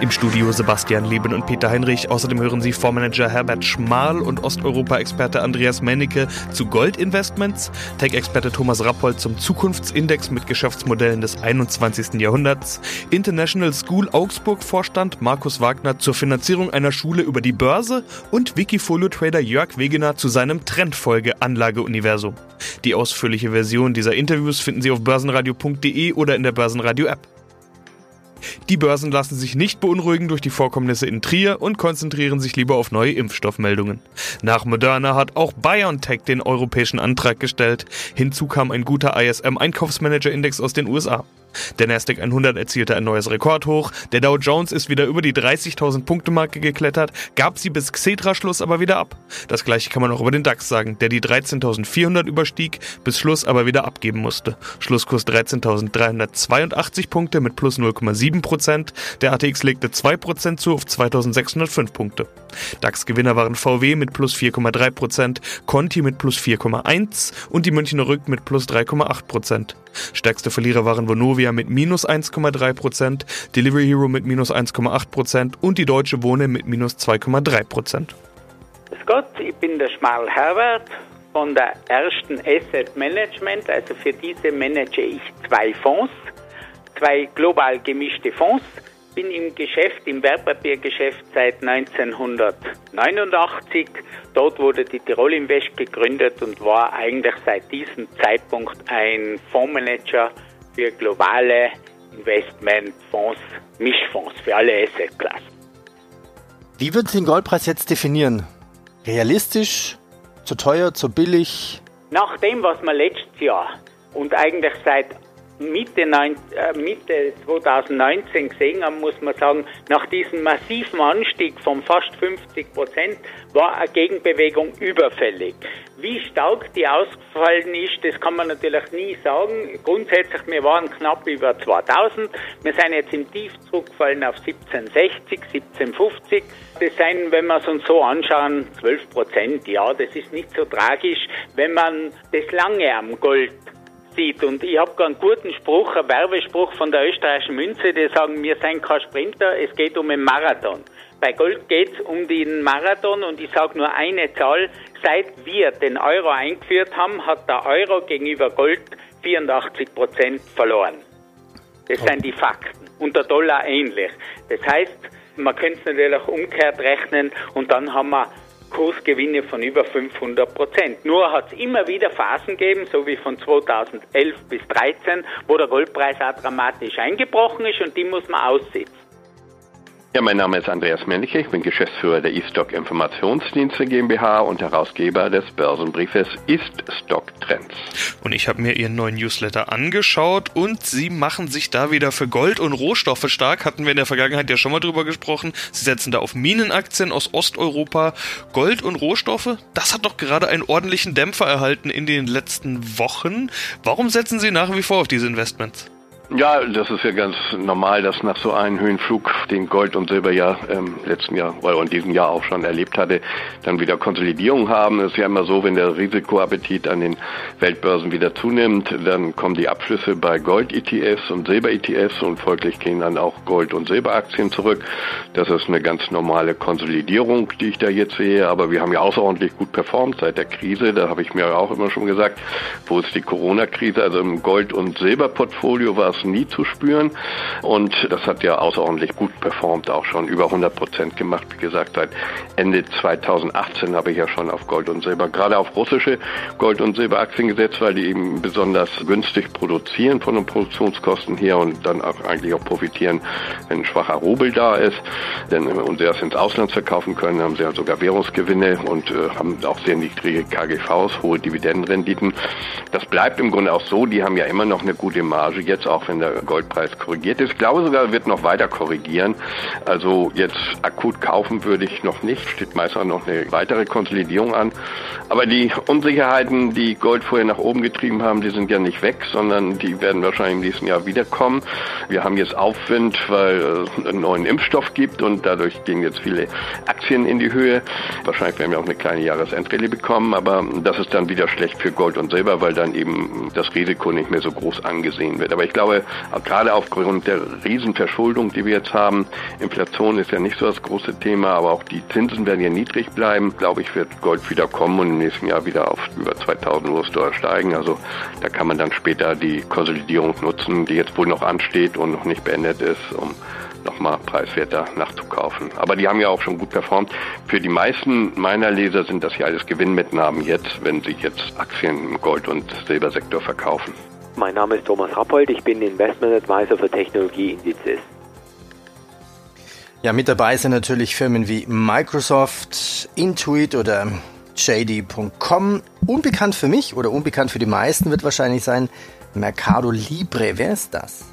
Im Studio Sebastian Leben und Peter Heinrich. Außerdem hören Sie Fondsmanager Herbert Schmal und Osteuropa-Experte Andreas Mennecke zu Goldinvestments, Tech-Experte Thomas Rappold zum Zukunftsindex mit Geschäftsmodellen des 21. Jahrhunderts, International School Augsburg-Vorstand Markus Wagner zur Finanzierung einer Schule über die Börse und Wikifolio-Trader Jörg Wegener zu seinem Trendfolge-Anlageuniversum. Die ausführliche Version dieser Interviews finden Sie auf börsenradio.de oder in der Börsenradio-App. Die Börsen lassen sich nicht beunruhigen durch die Vorkommnisse in Trier und konzentrieren sich lieber auf neue Impfstoffmeldungen. Nach Moderna hat auch BioNTech den europäischen Antrag gestellt. Hinzu kam ein guter ISM-Einkaufsmanager-Index aus den USA. Der Nasdaq 100 erzielte ein neues Rekordhoch, der Dow Jones ist wieder über die 30.000 Punkte Marke geklettert, gab sie bis Xetra-Schluss aber wieder ab. Das gleiche kann man auch über den DAX sagen, der die 13.400 überstieg, bis Schluss aber wieder abgeben musste. Schlusskurs 13.382 Punkte mit plus 0,7 Prozent, der ATX legte 2 Prozent zu auf 2.605 Punkte. DAX-Gewinner waren VW mit plus 4,3 Prozent, Conti mit plus 4,1 und die Münchner Rück mit plus 3,8 Prozent. Stärkste Verlierer waren Vonovia mit minus 1,3%, Delivery Hero mit minus 1,8% und die Deutsche Wohne mit minus 2,3%. Grüß Gott, ich bin der Schmal Herbert von der ersten Asset Management. Also für diese manage ich zwei Fonds, zwei global gemischte Fonds bin im Geschäft, im Wertpapiergeschäft seit 1989. Dort wurde die Tirol Invest gegründet und war eigentlich seit diesem Zeitpunkt ein Fondsmanager für globale Investmentfonds, Mischfonds für alle Assetklassen. Wie würden Sie den Goldpreis jetzt definieren? Realistisch, zu teuer, zu billig? Nach dem, was wir letztes Jahr und eigentlich seit Mitte, äh, Mitte 2019 gesehen haben, muss man sagen, nach diesem massiven Anstieg von fast 50 Prozent war eine Gegenbewegung überfällig. Wie stark die ausgefallen ist, das kann man natürlich nie sagen. Grundsätzlich, wir waren knapp über 2000. Wir sind jetzt im Tief zurückgefallen auf 1760, 1750. Das sind, wenn wir es uns so anschauen, 12 Prozent. Ja, das ist nicht so tragisch, wenn man das lange am Gold sieht. Und ich habe einen guten Spruch, einen Werbespruch von der österreichischen Münze, die sagen, wir sind kein Sprinter, es geht um einen Marathon. Bei Gold geht es um den Marathon und ich sage nur eine Zahl. Seit wir den Euro eingeführt haben, hat der Euro gegenüber Gold 84 Prozent verloren. Das sind die Fakten. Und der Dollar ähnlich. Das heißt, man könnte es natürlich auch umgekehrt rechnen und dann haben wir Kursgewinne von über 500 Prozent. Nur hat es immer wieder Phasen gegeben, so wie von 2011 bis 2013, wo der Goldpreis auch dramatisch eingebrochen ist und die muss man aussitzen. Ja, mein Name ist Andreas Männliche, ich bin Geschäftsführer der eStock Informationsdienste GmbH und Herausgeber des Börsenbriefes Ist-Stock Trends. Und ich habe mir Ihren neuen Newsletter angeschaut und Sie machen sich da wieder für Gold und Rohstoffe stark. Hatten wir in der Vergangenheit ja schon mal drüber gesprochen. Sie setzen da auf Minenaktien aus Osteuropa. Gold und Rohstoffe, das hat doch gerade einen ordentlichen Dämpfer erhalten in den letzten Wochen. Warum setzen Sie nach wie vor auf diese Investments? Ja, das ist ja ganz normal, dass nach so einem Höhenflug, den Gold und Silber ja ähm, letzten Jahr oder in diesem Jahr auch schon erlebt hatte, dann wieder Konsolidierung haben. Es ist ja immer so, wenn der Risikoappetit an den Weltbörsen wieder zunimmt, dann kommen die Abschlüsse bei Gold-ETFs und Silber-ETFs und folglich gehen dann auch Gold- und Silberaktien zurück. Das ist eine ganz normale Konsolidierung, die ich da jetzt sehe. Aber wir haben ja außerordentlich gut performt seit der Krise. Da habe ich mir auch immer schon gesagt, wo ist die Corona-Krise? Also im Gold- und Silberportfolio war es das nie zu spüren. Und das hat ja außerordentlich gut performt, auch schon über 100 Prozent gemacht. Wie gesagt, seit Ende 2018 habe ich ja schon auf Gold und Silber, gerade auf russische Gold- und Silberaktien gesetzt, weil die eben besonders günstig produzieren von den Produktionskosten her und dann auch eigentlich auch profitieren, wenn ein schwacher Rubel da ist. Denn und sie das ins Ausland verkaufen können, haben sie ja sogar Währungsgewinne und äh, haben auch sehr niedrige KGVs, hohe Dividendenrenditen. Das bleibt im Grunde auch so. Die haben ja immer noch eine gute Marge jetzt auch wenn der Goldpreis korrigiert ist. Ich glaube sogar, wird noch weiter korrigieren. Also jetzt akut kaufen würde ich noch nicht. Steht meist auch noch eine weitere Konsolidierung an. Aber die Unsicherheiten, die Gold vorher nach oben getrieben haben, die sind ja nicht weg, sondern die werden wahrscheinlich im nächsten Jahr wiederkommen. Wir haben jetzt Aufwind, weil es einen neuen Impfstoff gibt und dadurch gehen jetzt viele Aktien in die Höhe. Wahrscheinlich werden wir auch eine kleine Jahresendrallye bekommen, aber das ist dann wieder schlecht für Gold und Silber, weil dann eben das Risiko nicht mehr so groß angesehen wird. Aber ich glaube, gerade aufgrund der Riesenverschuldung, die wir jetzt haben, Inflation ist ja nicht so das große Thema, aber auch die Zinsen werden ja niedrig bleiben. Glaube ich, wird Gold wieder kommen und im nächsten Jahr wieder auf über 2000 US-Dollar steigen. Also da kann man dann später die Konsolidierung nutzen, die jetzt wohl noch ansteht und noch nicht beendet ist, um nochmal preiswerter nachzukaufen. Aber die haben ja auch schon gut performt. Für die meisten meiner Leser sind das ja alles Gewinnmitnahmen jetzt, wenn sie jetzt Aktien im Gold- und Silbersektor verkaufen. Mein Name ist Thomas Rappold, ich bin Investment Advisor für Technologieindizes. Ja, mit dabei sind natürlich Firmen wie Microsoft, Intuit oder JD.com. Unbekannt für mich oder unbekannt für die meisten wird wahrscheinlich sein Mercado Libre. Wer ist das?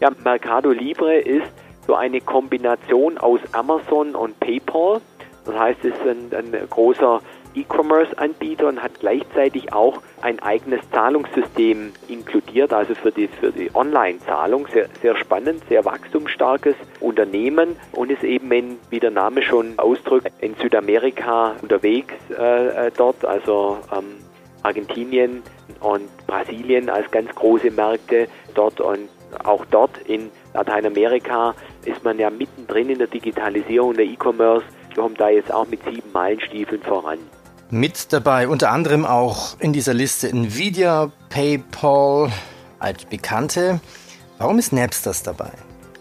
Ja, Mercado Libre ist so eine Kombination aus Amazon und PayPal. Das heißt, es ist ein, ein großer E-Commerce-Anbieter und hat gleichzeitig auch ein eigenes Zahlungssystem inkludiert, also für die, für die Online-Zahlung. Sehr, sehr spannend, sehr wachstumsstarkes Unternehmen und ist eben, in, wie der Name schon ausdrückt, in Südamerika unterwegs äh, äh dort, also ähm, Argentinien und Brasilien als ganz große Märkte dort und auch dort in Lateinamerika ist man ja mittendrin in der Digitalisierung der E-Commerce. Wir kommen da jetzt auch mit sieben Meilenstiefeln voran. Mit dabei unter anderem auch in dieser Liste Nvidia, PayPal, altbekannte. Warum ist Napsters dabei?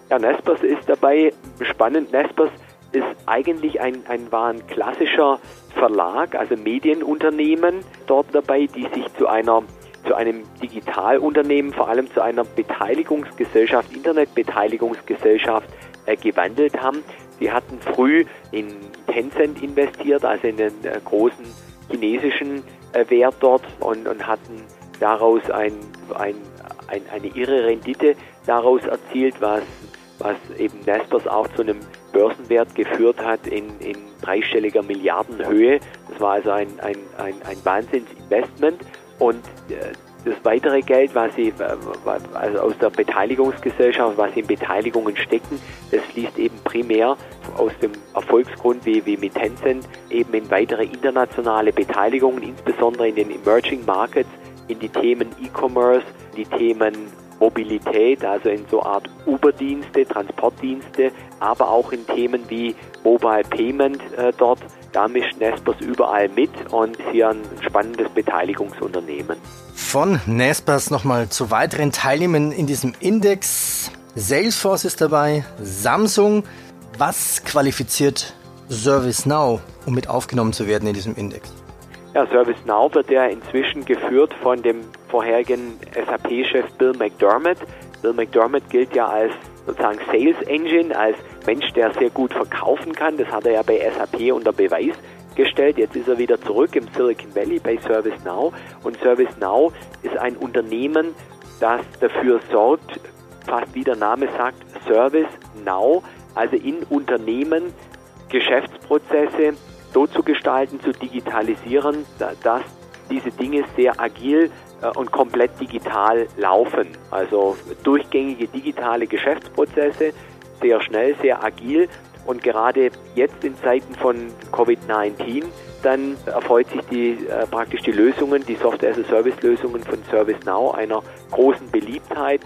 Ja, Naspers ist dabei spannend. Naspers ist eigentlich ein, ein, war klassischer Verlag, also Medienunternehmen dort dabei, die sich zu einer zu einem Digitalunternehmen, vor allem zu einer Beteiligungsgesellschaft, Internetbeteiligungsgesellschaft äh, gewandelt haben. Sie hatten früh in Tencent investiert, also in den äh, großen chinesischen äh, Wert dort und, und hatten daraus ein, ein, ein, eine irre Rendite daraus erzielt, was, was eben Naspers auch zu einem Börsenwert geführt hat in, in dreistelliger Milliardenhöhe. Das war also ein, ein, ein, ein Wahnsinnsinvestment. Und äh, das weitere Geld, was sie also aus der Beteiligungsgesellschaft, was sie in Beteiligungen stecken, das fließt eben primär aus dem Erfolgsgrund wie, wie mit Tencent eben in weitere internationale Beteiligungen, insbesondere in den Emerging Markets, in die Themen E-Commerce, die Themen Mobilität, also in so Art Uber-Dienste, Transportdienste, aber auch in Themen wie Mobile Payment äh, dort. Da mischt Nespers überall mit und ist hier ein spannendes Beteiligungsunternehmen. Von Nespers nochmal zu weiteren Teilnehmern in diesem Index. Salesforce ist dabei, Samsung. Was qualifiziert ServiceNow, um mit aufgenommen zu werden in diesem Index? Ja, ServiceNow wird ja inzwischen geführt von dem vorherigen SAP-Chef Bill McDermott. Bill McDermott gilt ja als sozusagen Sales Engine, als Mensch, der sehr gut verkaufen kann. Das hat er ja bei SAP unter Beweis gestellt. Jetzt ist er wieder zurück im Silicon Valley bei ServiceNow. Und ServiceNow ist ein Unternehmen, das dafür sorgt, fast wie der Name sagt, Service Now, also in Unternehmen Geschäftsprozesse so zu gestalten, zu digitalisieren, dass diese Dinge sehr agil äh, und komplett digital laufen. Also durchgängige digitale Geschäftsprozesse, sehr schnell, sehr agil und gerade jetzt in Zeiten von Covid-19 dann erfreut sich die äh, praktisch die Lösungen, die Software-as-a-Service-Lösungen von ServiceNow einer großen Beliebtheit.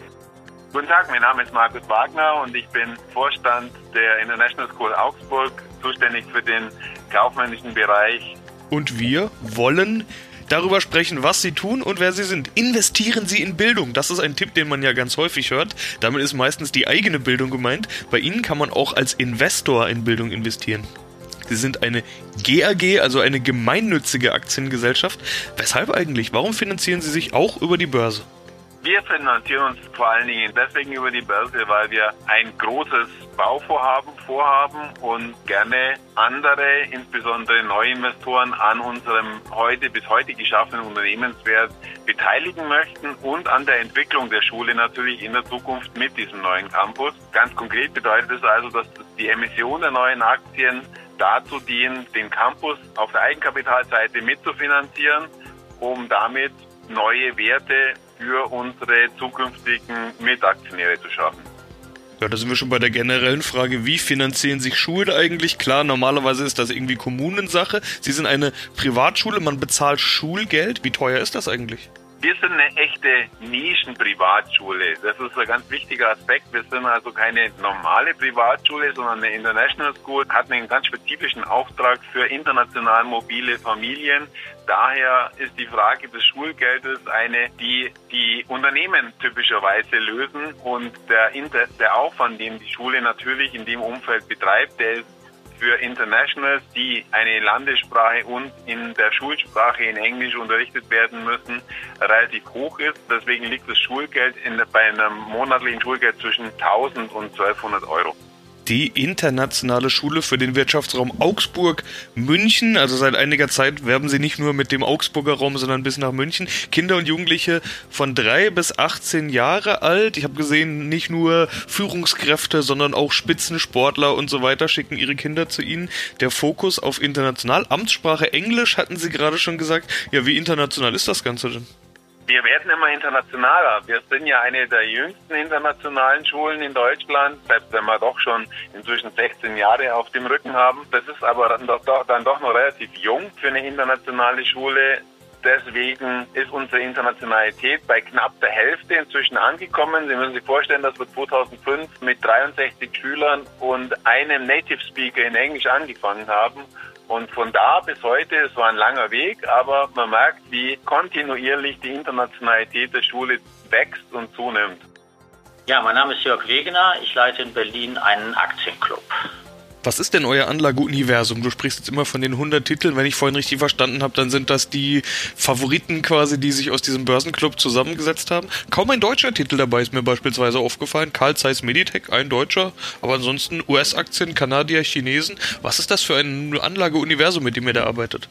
Guten Tag, mein Name ist Markus Wagner und ich bin Vorstand der International School Augsburg, zuständig für den kaufmännischen Bereich. Und wir wollen darüber sprechen, was sie tun und wer sie sind. Investieren Sie in Bildung. Das ist ein Tipp, den man ja ganz häufig hört. Damit ist meistens die eigene Bildung gemeint. Bei Ihnen kann man auch als Investor in Bildung investieren. Sie sind eine GAG, also eine gemeinnützige Aktiengesellschaft. Weshalb eigentlich? Warum finanzieren Sie sich auch über die Börse? Wir finanzieren uns vor allen Dingen deswegen über die Börse, weil wir ein großes Bauvorhaben vorhaben und gerne andere, insbesondere neue Investoren an unserem heute bis heute geschaffenen Unternehmenswert beteiligen möchten und an der Entwicklung der Schule natürlich in der Zukunft mit diesem neuen Campus. Ganz konkret bedeutet es also, dass die Emission der neuen Aktien dazu dient, den Campus auf der Eigenkapitalseite mitzufinanzieren, um damit neue Werte für unsere zukünftigen Mitaktionäre zu schaffen. Ja, da sind wir schon bei der generellen Frage, wie finanzieren sich Schulen eigentlich? Klar, normalerweise ist das irgendwie Kommunensache. Sie sind eine Privatschule, man bezahlt Schulgeld. Wie teuer ist das eigentlich? Wir sind eine echte Nischen-Privatschule. Das ist ein ganz wichtiger Aspekt. Wir sind also keine normale Privatschule, sondern eine International School, hat einen ganz spezifischen Auftrag für international mobile Familien. Daher ist die Frage des Schulgeldes eine, die die Unternehmen typischerweise lösen und der, der Aufwand, den die Schule natürlich in dem Umfeld betreibt, der ist für Internationals, die eine Landessprache und in der Schulsprache in Englisch unterrichtet werden müssen, relativ hoch ist. Deswegen liegt das Schulgeld in, bei einem monatlichen Schulgeld zwischen 1000 und 1200 Euro die internationale Schule für den Wirtschaftsraum Augsburg München. Also seit einiger Zeit werben sie nicht nur mit dem Augsburger Raum, sondern bis nach München. Kinder und Jugendliche von drei bis 18 Jahre alt. Ich habe gesehen, nicht nur Führungskräfte, sondern auch Spitzensportler und so weiter schicken ihre Kinder zu ihnen. Der Fokus auf international. Amtssprache Englisch hatten sie gerade schon gesagt. Ja, wie international ist das Ganze denn? Wir werden immer internationaler. Wir sind ja eine der jüngsten internationalen Schulen in Deutschland, selbst wenn wir doch schon inzwischen 16 Jahre auf dem Rücken haben. Das ist aber dann doch, dann doch noch relativ jung für eine internationale Schule. Deswegen ist unsere Internationalität bei knapp der Hälfte inzwischen angekommen. Sie müssen sich vorstellen, dass wir 2005 mit 63 Schülern und einem Native Speaker in Englisch angefangen haben. Und von da bis heute, es war ein langer Weg, aber man merkt, wie kontinuierlich die Internationalität der Schule wächst und zunimmt. Ja, mein Name ist Jörg Wegener. Ich leite in Berlin einen Aktienclub. Was ist denn euer Anlageuniversum? Du sprichst jetzt immer von den 100 Titeln. Wenn ich vorhin richtig verstanden habe, dann sind das die Favoriten quasi, die sich aus diesem Börsenclub zusammengesetzt haben. Kaum ein deutscher Titel dabei ist mir beispielsweise aufgefallen. Carl Zeiss Meditech, ein deutscher. Aber ansonsten US-Aktien, Kanadier, Chinesen. Was ist das für ein Anlageuniversum, mit dem ihr da arbeitet?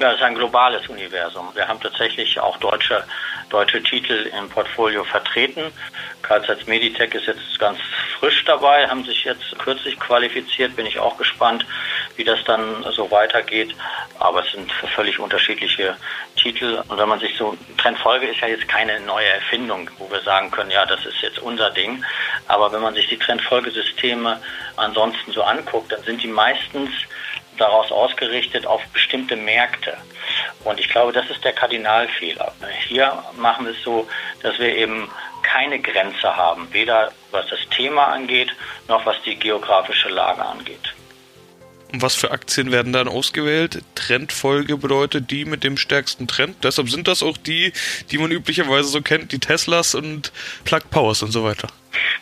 Ja, es ist ein globales Universum. Wir haben tatsächlich auch deutsche deutsche Titel im Portfolio vertreten. Zeiss Meditech ist jetzt ganz frisch dabei, haben sich jetzt kürzlich qualifiziert. Bin ich auch gespannt, wie das dann so weitergeht. Aber es sind völlig unterschiedliche Titel. Und wenn man sich so, Trendfolge ist ja jetzt keine neue Erfindung, wo wir sagen können, ja, das ist jetzt unser Ding. Aber wenn man sich die Trendfolgesysteme ansonsten so anguckt, dann sind die meistens daraus ausgerichtet auf bestimmte Märkte. Und ich glaube, das ist der Kardinalfehler. Hier machen wir es so, dass wir eben keine Grenze haben, weder was das Thema angeht, noch was die geografische Lage angeht. Und was für Aktien werden dann ausgewählt? Trendfolge bedeutet die mit dem stärksten Trend. Deshalb sind das auch die, die man üblicherweise so kennt, die Teslas und Plug Powers und so weiter.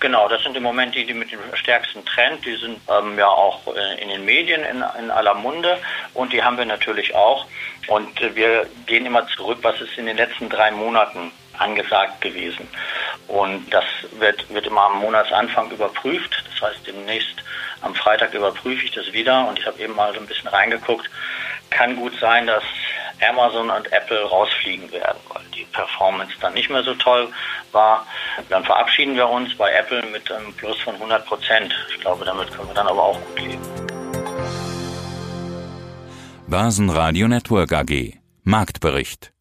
Genau, das sind im Moment die, die mit dem stärksten Trend. Die sind ähm, ja auch äh, in den Medien in, in, aller Munde und die haben wir natürlich auch. Und äh, wir gehen immer zurück, was ist in den letzten drei Monaten angesagt gewesen. Und das wird, wird immer am Monatsanfang überprüft. Das heißt, demnächst am Freitag überprüfe ich das wieder und ich habe eben mal so ein bisschen reingeguckt. Kann gut sein, dass Amazon und Apple rausfliegen werden, weil die Performance dann nicht mehr so toll war. Dann verabschieden wir uns bei Apple mit einem Plus von 100 Prozent. Ich glaube, damit können wir dann aber auch gut leben. Börsenradio Network AG Marktbericht